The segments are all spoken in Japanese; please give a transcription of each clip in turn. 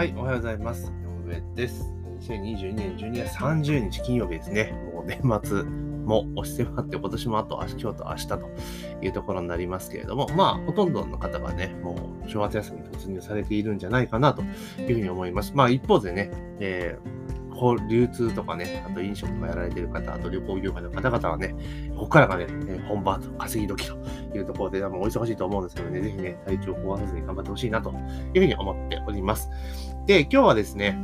はい、おはようございます。井上です。2022年12月30日金曜日ですね。もう年末も押してもらって今年もあと今日と明日というところになりますけれども、まあ、ほとんどの方がね、もう正月休みに突入されているんじゃないかなというふうに思います。まあ、一方でね、えーこう流通とかね、あと飲食とかやられてる方、あと旅行業界の方々はね、ここからがね、本番と稼ぎ時というところで、もうお忙しいと思うんですけどね、ぜひね、体調を壊さずに頑張ってほしいなというふうに思っております。で、今日はですね、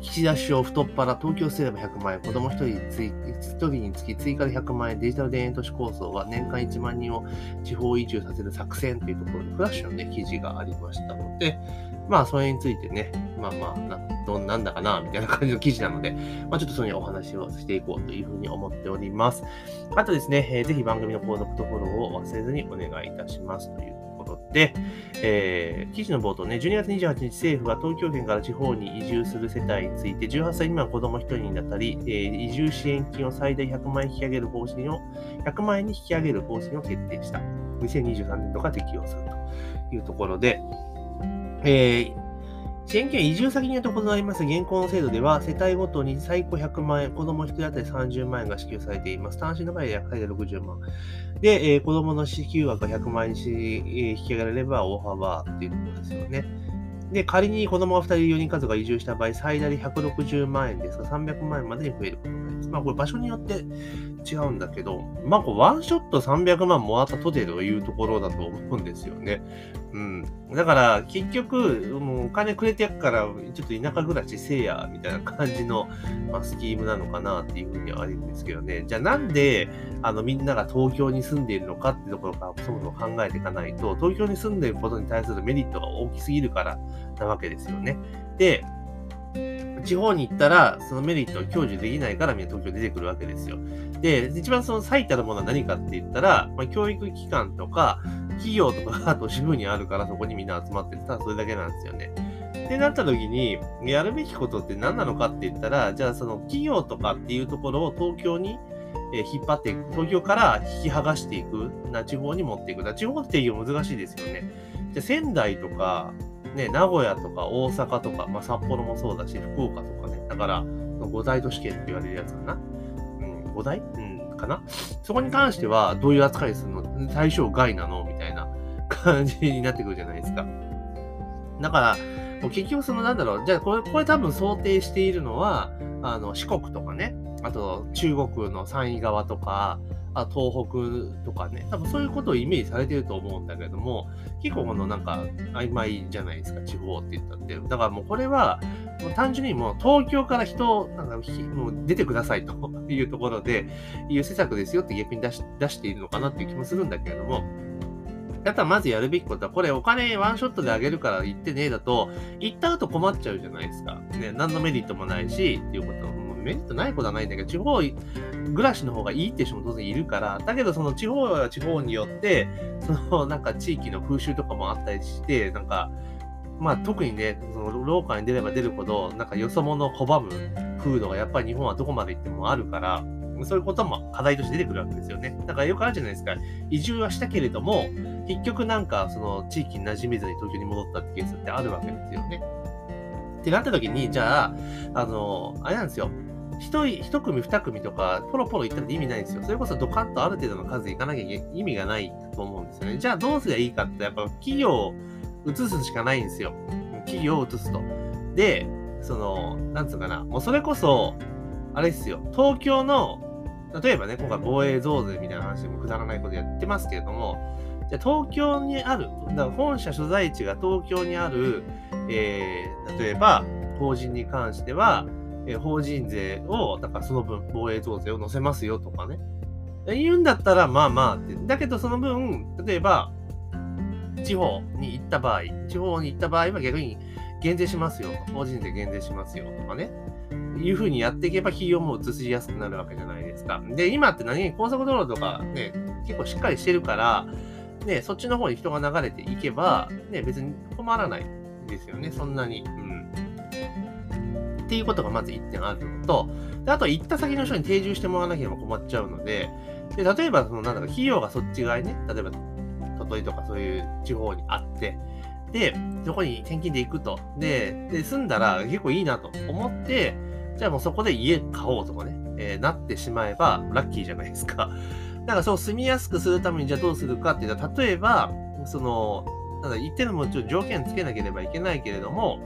岸田首相太っ腹、東京すれば100万円、子供1人つい1人につき追加で100万円、デジタル田園都市構想は年間1万人を地方移住させる作戦というところで、フラッシュのね、記事がありましたので、まあ、それについてね、まあまあ、などんなんだかな、みたいな感じの記事なので、まあ、ちょっとそのお話をしていこうというふうに思っております。あとですね、えーぜひ番組の購読とフォローを忘れずにお願いいたしますというころで、えー記事の冒頭ね、12月28日政府は東京圏から地方に移住する世帯について、18歳未満子供1人になったり、えー移住支援金を最大100万円引き上げる方針を、100万円に引き上げる方針を決定した。2023年度が適用するというところで、えー支援金は移住先によって異なります現行の制度では、世帯ごとに最高100万円、子供1人当たり30万円が支給されています。単身の場合は最大60万。で、えー子供の支給額が100万円し、えー引き上げられれば大幅っていうことですよね。で、仮に子供が2人、4人数が移住した場合、最大で160万円ですが、300万円までに増えることになりま。あ、これ場所によって違うんだけど、まあ、こうワンショット300万もらったとてというところだと思うんですよね。うん。だから、結局、もうお金くれてやっから、ちょっと田舎暮らしせえや、みたいな感じの、まあ、スキームなのかなっていうふうにはあるんですけどね。じゃあなんで、あの、みんなが東京に住んでいるのかっていうところからそもそも考えていかないと、東京に住んでいることに対するメリットが大きすぎるからなわけですよね。で、地方に行ったら、そのメリットを享受できないからみんな東京に出てくるわけですよ。で、一番その最たるものは何かって言ったら、まあ、教育機関とか、企業とかが都市部にあるからそこにみんな集まってる。ただそれだけなんですよね。ってなった時に、やるべきことって何なのかって言ったら、じゃあその企業とかっていうところを東京にえ引っ張っていく。東京から引き剥がしていく。な地方に持っていく。だから地方って定義難しいですよね。じゃあ仙台とか、ね、名古屋とか大阪とか、まあ、札幌もそうだし、福岡とかね。だから、五大都市圏って言われるやつかな。うん、五大？うん、かな。そこに関しては、どういう扱いするの？対象外なの？みたいな 感じになってくるじゃないですか。だから、もう結局そのなんだろう、じゃあこれ、これ多分想定しているのは、あの、四国とかね、あと中国の山陰側とか、あ東北とかね、多分そういうことをイメージされてると思うんだけども、結構このなんか曖昧じゃないですか、地方って言ったって。だからもうこれは、もう単純にもう東京から人をなんかひもう出てくださいと いうところで、いう施策ですよって逆に出し出しているのかなっていう気もするんだけれども、だったらまずやるべきことは、これお金ワンショットであげるから言ってねえだと、行った後困っちゃうじゃないですか。ね、何のメリットもないし、っていうこと、メリットないことはないんだけど、地方暮らしの方がいいって人も当然いるから、だけどその地方は地方によって、そのなんか地域の風習とかもあったりして、なんか、まあ特にね、その廊下に出れば出るほど、なんかよそ者を拒む風土がやっぱり日本はどこまで行ってもあるから、そういうことも課題として出てくるわけですよね。だからよくあるじゃないですか。移住はしたけれども、結局なんかその地域に馴染めずに東京に戻ったってケースってあるわけですよね。ってなった時に、じゃあ、あの、あれなんですよ。一人、一組、二組とか、ポロポロ行ったって意味ないんですよ。それこそドカンとある程度の数行かなきゃ意味がないと思うんですよね。じゃあどうすりゃいいかって、やっぱ企業を移すしかないんですよ。企業を移すと。で、その、なんつうかな、もうそれこそ、あれですよ、東京の、例えばね、今回防衛増税みたいな話でもくだらないことやってますけれども、じゃあ東京にある、だから本社所在地が東京にある、えー、例えば法人に関しては、え法人税を、だからその分防衛増税を乗せますよとかね。言うんだったら、まあまあって。だけどその分、例えば、地方に行った場合、地方に行った場合は逆に減税しますよ。法人税減税しますよとかね。いうふうにやっていけば企業も移しやすくなるわけじゃないですか。で、今って何？高速道路とかね、結構しっかりしてるから、ね、そっちの方に人が流れていけば、ね、別に困らないですよね、そんなに。うん。っていうことがまず1点あるのと、であと行った先の人に定住してもらわなければ困っちゃうので、で例えば、その、なんだろう、企業がそっち側にね、例えば、鳥取とかそういう地方にあって、で、そこに転勤で行くと。で、で、住んだら結構いいなと思って、じゃあもうそこで家買おうとかね、えー、なってしまえばラッキーじゃないですか。だからそう住みやすくするためにじゃあどうするかっていうと、例えば、その、ただ言ってるのもちょっと条件つけなければいけないけれども、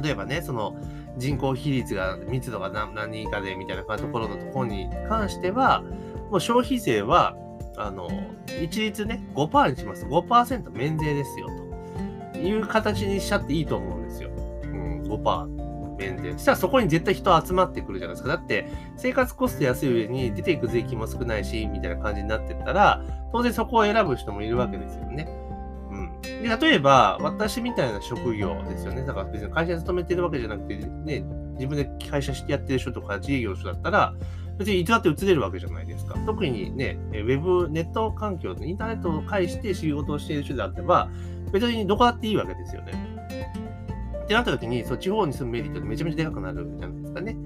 例えばね、その人口比率が密度が何人かでみたいなところのところに関しては、もう消費税は、あの、一律ね、5%にします。5%免税ですよ、という形にしちゃっていいと思うんですよ。うん、5%免税。そしたらそこに絶対人集まってくるじゃないですか。だって、生活コスト安い上に出ていく税金も少ないし、みたいな感じになってったら、当然そこを選ぶ人もいるわけですよね。で、例えば、私みたいな職業ですよね。だから別に会社に勤めてるわけじゃなくて、ね、自分で会社してやってる人とか自営業の人だったら、別にいつだって移れるわけじゃないですか。特にね、ウェブ、ネット環境でインターネットを介して仕事をしている人であってば、別にどこだっていいわけですよね。ってなった時に、そう地方に住むメリットってめちゃめちゃでかくなるじゃないですかね。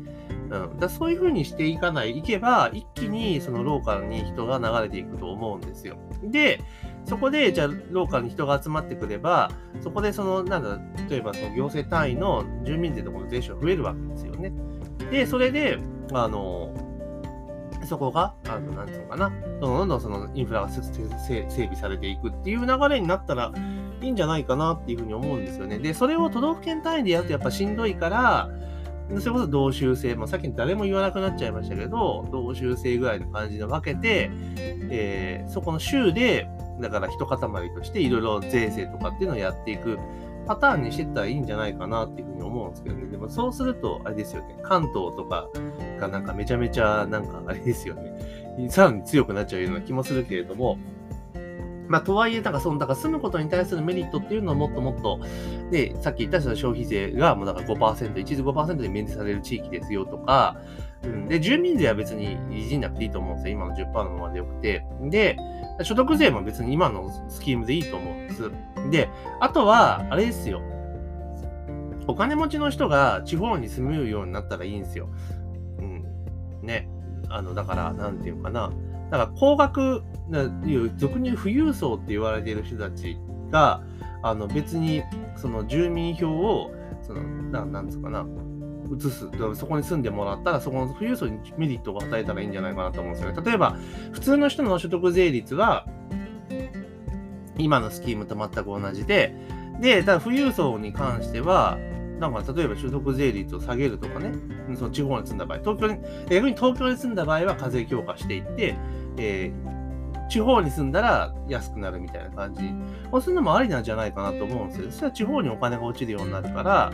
うん、だそういうふうにしていかない、いけば、一気にそのローカルに人が流れていくと思うんですよ。で、そこで、じゃあ、ローカルに人が集まってくれば、そこで、その、なんだ、例えば、その行政単位の住民税とかの税収が増えるわけですよね。で、それで、あの、そこが、あの、なんていうのかな、どんどんどんそのインフラが整備されていくっていう流れになったらいいんじゃないかなっていうふうに思うんですよね。で、それを都道府県単位でやるとやっぱしんどいから、それこそ同州制、まあ、さっき誰も言わなくなっちゃいましたけど、同州制ぐらいの感じで分けて、えー、そこの州で、だから一塊としていろいろ税制とかっていうのをやっていくパターンにしてったらいいんじゃないかなっていうふうに思うんですけどね。でもそうすると、あれですよね、関東とかがなんかめちゃめちゃなんかあれですよね、さらに強くなっちゃうような気もするけれども、まあ、とはいえ、なんかその、だから住むことに対するメリットっていうのをもっともっと、で、さっき言ったその消費税がもうだから5%、一時5%で免税される地域ですよとか、うん、で、住民税は別にいじんなくていいと思うんですよ。今の10%のままでよくて。で、所得税も別に今のスキームでいいと思うんです。で、あとは、あれですよ。お金持ちの人が地方に住むようになったらいいんですよ。うん。ね。あの、だから、なんていうかな。だから高額、いう俗に富裕層って言われている人たちが、あの別にその住民票を、そのななんつうかな、移す、そこに住んでもらったら、そこの富裕層にメリットを与えたらいいんじゃないかなと思うんですよね。例えば、普通の人の所得税率は、今のスキームと全く同じで、で、ただ富裕層に関しては、なんか例えば所得税率を下げるとかね、その地方に住んだ場合、東京に、逆に東京に住んだ場合は課税強化していって、えー、地方に住んだら安くなるみたいな感じ。そうするのもありなんじゃないかなと思うんですよ。そしたら地方にお金が落ちるようになるから、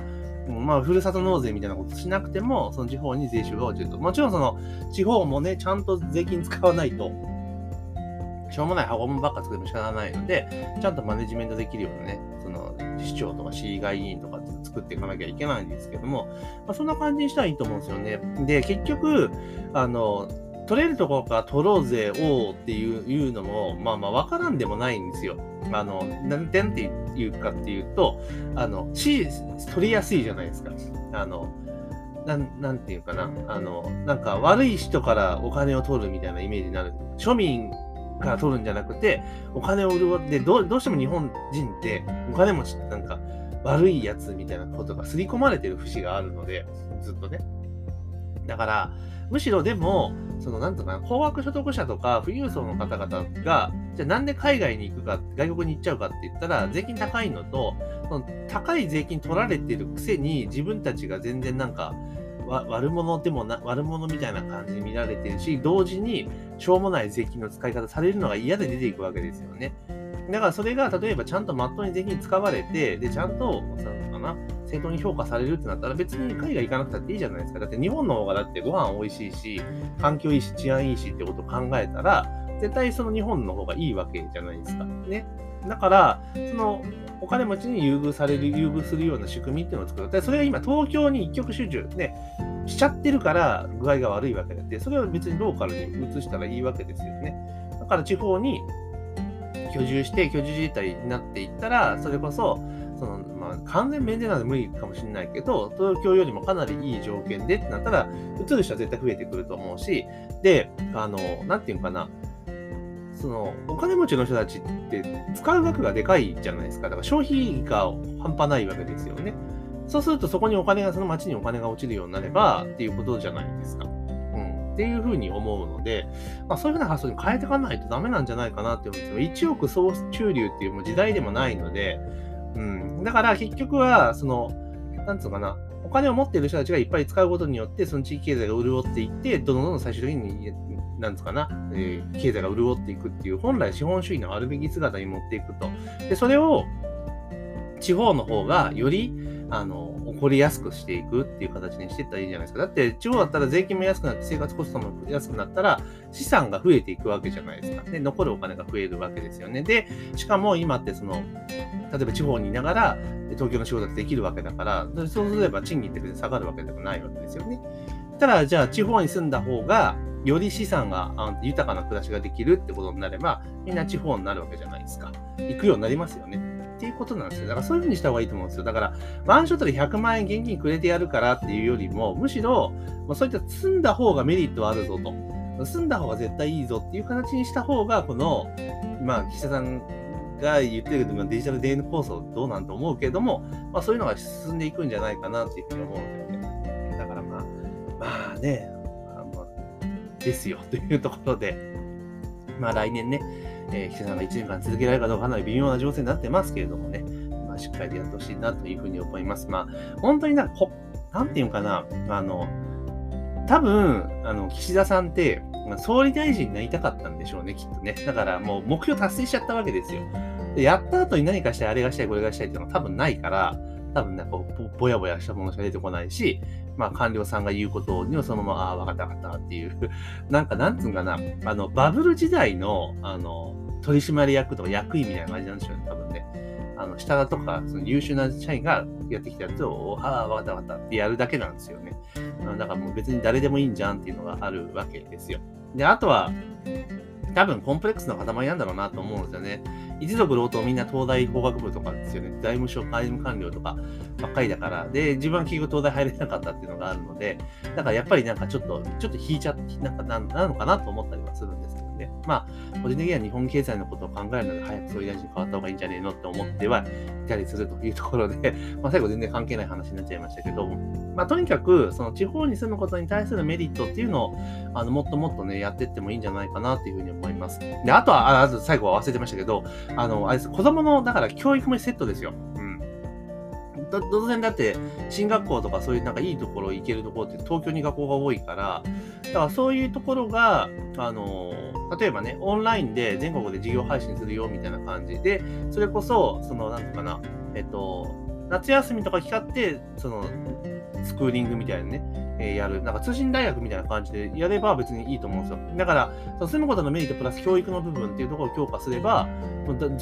まあ、ふるさと納税みたいなことしなくても、その地方に税収が落ちると。もちろんその、地方もね、ちゃんと税金使わないと、しょうもない箱物ばっか作っても仕方ないので、ちゃんとマネジメントできるようなね、その、市長とか市議会議員とか作っていかなきゃいけないんですけども、まあ、そんな感じにしたらいいと思うんですよね。で、結局、あの、取れるところから取ろうぜ、おうっていうのも、まあまあわからんでもないんですよ。あの、なんてんっていうかっていうと、あの、し、取りやすいじゃないですか。あの、なん、なんていうかな。あの、なんか悪い人からお金を取るみたいなイメージになる。庶民から取るんじゃなくて、お金を売るで、どどうしても日本人ってお金持ちってなんか悪いやつみたいなことが刷り込まれてる節があるので、ずっとね。だから、むしろでも、その、なんとかな、高額所得者とか富裕層の方々が、じゃあなんで海外に行くか、外国に行っちゃうかって言ったら、税金高いのと、その高い税金取られてるくせに、自分たちが全然なんか、悪者でもな、悪者みたいな感じに見られてるし、同時に、しょうもない税金の使い方されるのが嫌で出ていくわけですよね。だからそれが、例えばちゃんとまっとうに税金使われて、で、ちゃんと、な正当に評価されるってなったら別に海外行かなくたっていいじゃないですか。だって日本の方がだってご飯美味しいし、環境いいし、治安いいしってことを考えたら、絶対その日本の方がいいわけじゃないですか。ね。だから、その、お金持ちに優遇される、優遇するような仕組みっていうのを作る。で、それが今東京に一極集中、ね、しちゃってるから具合が悪いわけであって、それを別にローカルに移したらいいわけですよね。だから地方に居住して、居住自体になっていったら、それこそ、その、完全免税なんで無理かもしれないけど、東京よりもかなりいい条件でってなったら、移る人は絶対増えてくると思うし、で、あの、なんていうかな、そのお金持ちの人たちって使う額がでかいじゃないですか。だから消費が半端ないわけですよね。そうするとそこにお金が、その町にお金が落ちるようになればっていうことじゃないですか。っていうふうに思うので、まあ、そういうふうな発想に変えていかないとダメなんじゃないかなって思うんですよ。1億総中流っていう時代でもないので、うん。だから結局は、その、なんつうかな、お金を持っている人たちがいっぱい使うことによって、その地域経済が潤っていって、どんどん最終的に、なんつうかな、えー、経済が潤っていくっていう、本来資本主義のあるべき姿に持っていくと。で、それを、地方の方がより、あの、起こりやすくしていくっていう形にしていったらいいじゃないですか。だって、地方だったら税金も安くなって、生活コストも安くなったら、資産が増えていくわけじゃないですか。で、残るお金が増えるわけですよね。で、しかも今ってその、例えば地方にいながら、東京の仕事ができるわけだから、そうすれば賃金って別に下がるわけでもないわけですよね。ただ、じゃあ地方に住んだ方が、より資産が豊かな暮らしができるってことになれば、みんな地方になるわけじゃないですか。行くようになりますよね。っていうことなんですよ。だからそういうふうにした方がいいと思うんですよ。だから、ワンショットで100万円現金くれてやるからっていうよりも、むしろ、まあ、そういった積んだ方がメリットはあるぞと。積んだ方が絶対いいぞっていう形にした方が、この、まあ、岸田さんが言ってるけど、デジタル DN 構想どうなんと思うけれども、まあそういうのが進んでいくんじゃないかなっていうふうに思うんですよね。だからまあ、まあね、まあ、ですよというところで、まあ来年ね、えー、岸田さんが1年間続けられるかどうかかなり微妙な情勢になってますけれどもね、まあ、しっかりとやってほしいなというふうに思います。まあ、本当になんか、なんていうかな、あの、多分、あの、岸田さんって、ま、総理大臣になりたかったんでしょうね、きっとね。だからもう目標達成しちゃったわけですよ。でやった後に何かしたい、あれがしたい、これがしたいっていうのは多分ないから、多分なんかぼやぼやしたものしか出てこないし、まあ官僚さんが言うことにはそのまま、ああ、わかったわかったっていう、なんかなんつうんかな、あの、バブル時代の、あの、取締役とか役員みたいな感じなんでしょうね、多分ね。あの、下とか、その優秀な社員がやってきたやつを、ああ、わかったわかったってやるだけなんですよね。だからもう別に誰でもいいんじゃんっていうのがあるわけですよ。で、あとは、多分コンプレックスの塊なんだろうなと思うんですよね。一族老頭みんな東大法学部とかですよね。財務省、外務官僚とかばっかりだから。で、自分は結局東大入れなかったっていうのがあるので、だからやっぱりなんかちょっと、ちょっと引いちゃって、なんかななのかなと思ったりはするんですけどね。まあ、個人的には日本経済のことを考えるので、早く総理大臣に変わった方がいいんじゃねえのって思ってはいたりするというところで、まあ最後全然関係ない話になっちゃいましたけど、まあとにかく、その地方に住むことに対するメリットっていうのを、あの、もっともっとね、やっていってもいいんじゃないかなっていうふうに思います。で、あとは、あ、あ最後は忘れてましたけど、あの、あれです、子供の、だから教育もセットですよ。うん。当然だって進学校とかそういうなんかいいところ行けるところって東京に学校が多いからだからそういうところがあの例えばねオンラインで全国で授業配信するよみたいな感じでそれこそそのなんていうかなえっと夏休みとか使ってそのスクーリングみたいなねえやる、なんか通信大学みたいな感じでやれば別にいいと思うんですよ。だから、その住むことのメリットプラス教育の部分っていうところを強化すれば、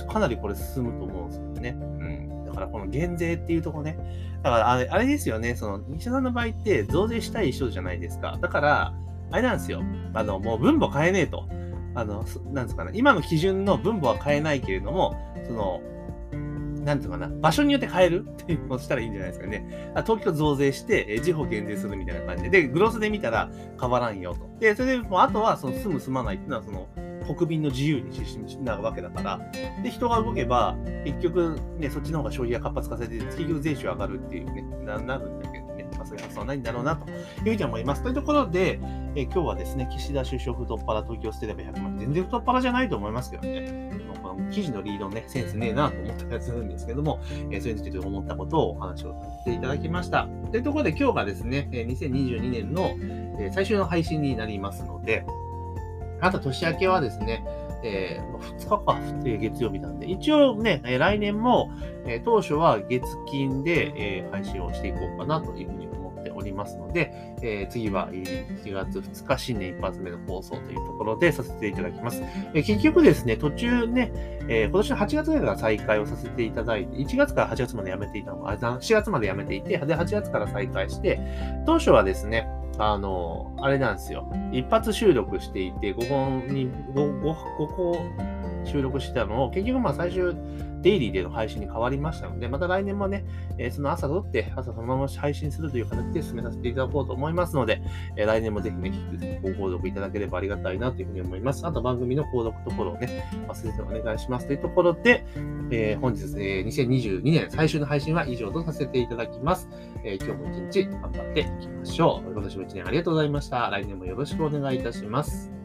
かなりこれ進むと思うんですよね。うん。だからこの減税っていうところね。だからあれあれですよね、その西田さんの場合って増税したい人じゃないですか。だから、あれなんですよ。あの、もう分母変えねえと。あの、なんですかね、今の基準の分母は変えないけれども、その、なんていうかな、場所によって変えるっていうのをしたらいいんじゃないですかね。東京増税して、え地方減税するみたいな感じで、で、グロスで見たら変わらんよと。で、それで、もうあとは、その住む住まないっていうのは、その、国民の自由にしなるわけだから、で、人が動けば、結局、ね、そっちの方が消費が活発化されて、結局税収上がるっていうね、ななるんだけどね、まあ、そういう発想はないんだろうなというふうに思います。というところで、え今日はですね、岸田首相太っ腹東京捨てれば100万、全然太っ腹じゃないと思いますけどね。記事のリードね、センスねえなと思ったりするんですけども、えー、それについて思ったことをお話をさせていただきました。というところで今日がですね、2022年の最終の配信になりますので、あと年明けはですね、えー、2日か、えー、月曜日なんで、一応ね、え、来年も、え、当初は月金で、え、配信をしていこうかなというふうにっておりますので、えー、次は1月2日新年一発目の放送というところでさせていただきます。えー、結局ですね、途中ね、えー、今年の8月ぐらいから再開をさせていただいて、1月から8月までやめていたのが、4月までやめていて、で、8月から再開して、当初はですね、あの、あれなんですよ。一発収録していて、5本に、5、5、5個、収録してたのを、結局まあ最終、デイリーでの配信に変わりましたので、また来年もね、え、その朝撮って、朝そのまま配信するという形で進めさせていただこうと思いますので、え、来年もぜひね、引き続きご購読いただければありがたいなというふうに思います。あと番組の購読ところをね、忘れてお願いしますというところで、えー、本日、え、2022年最終の配信は以上とさせていただきます。え今日も一日頑張っていきましょう。今年も一年ありがとうございました。来年もよろしくお願いいたします。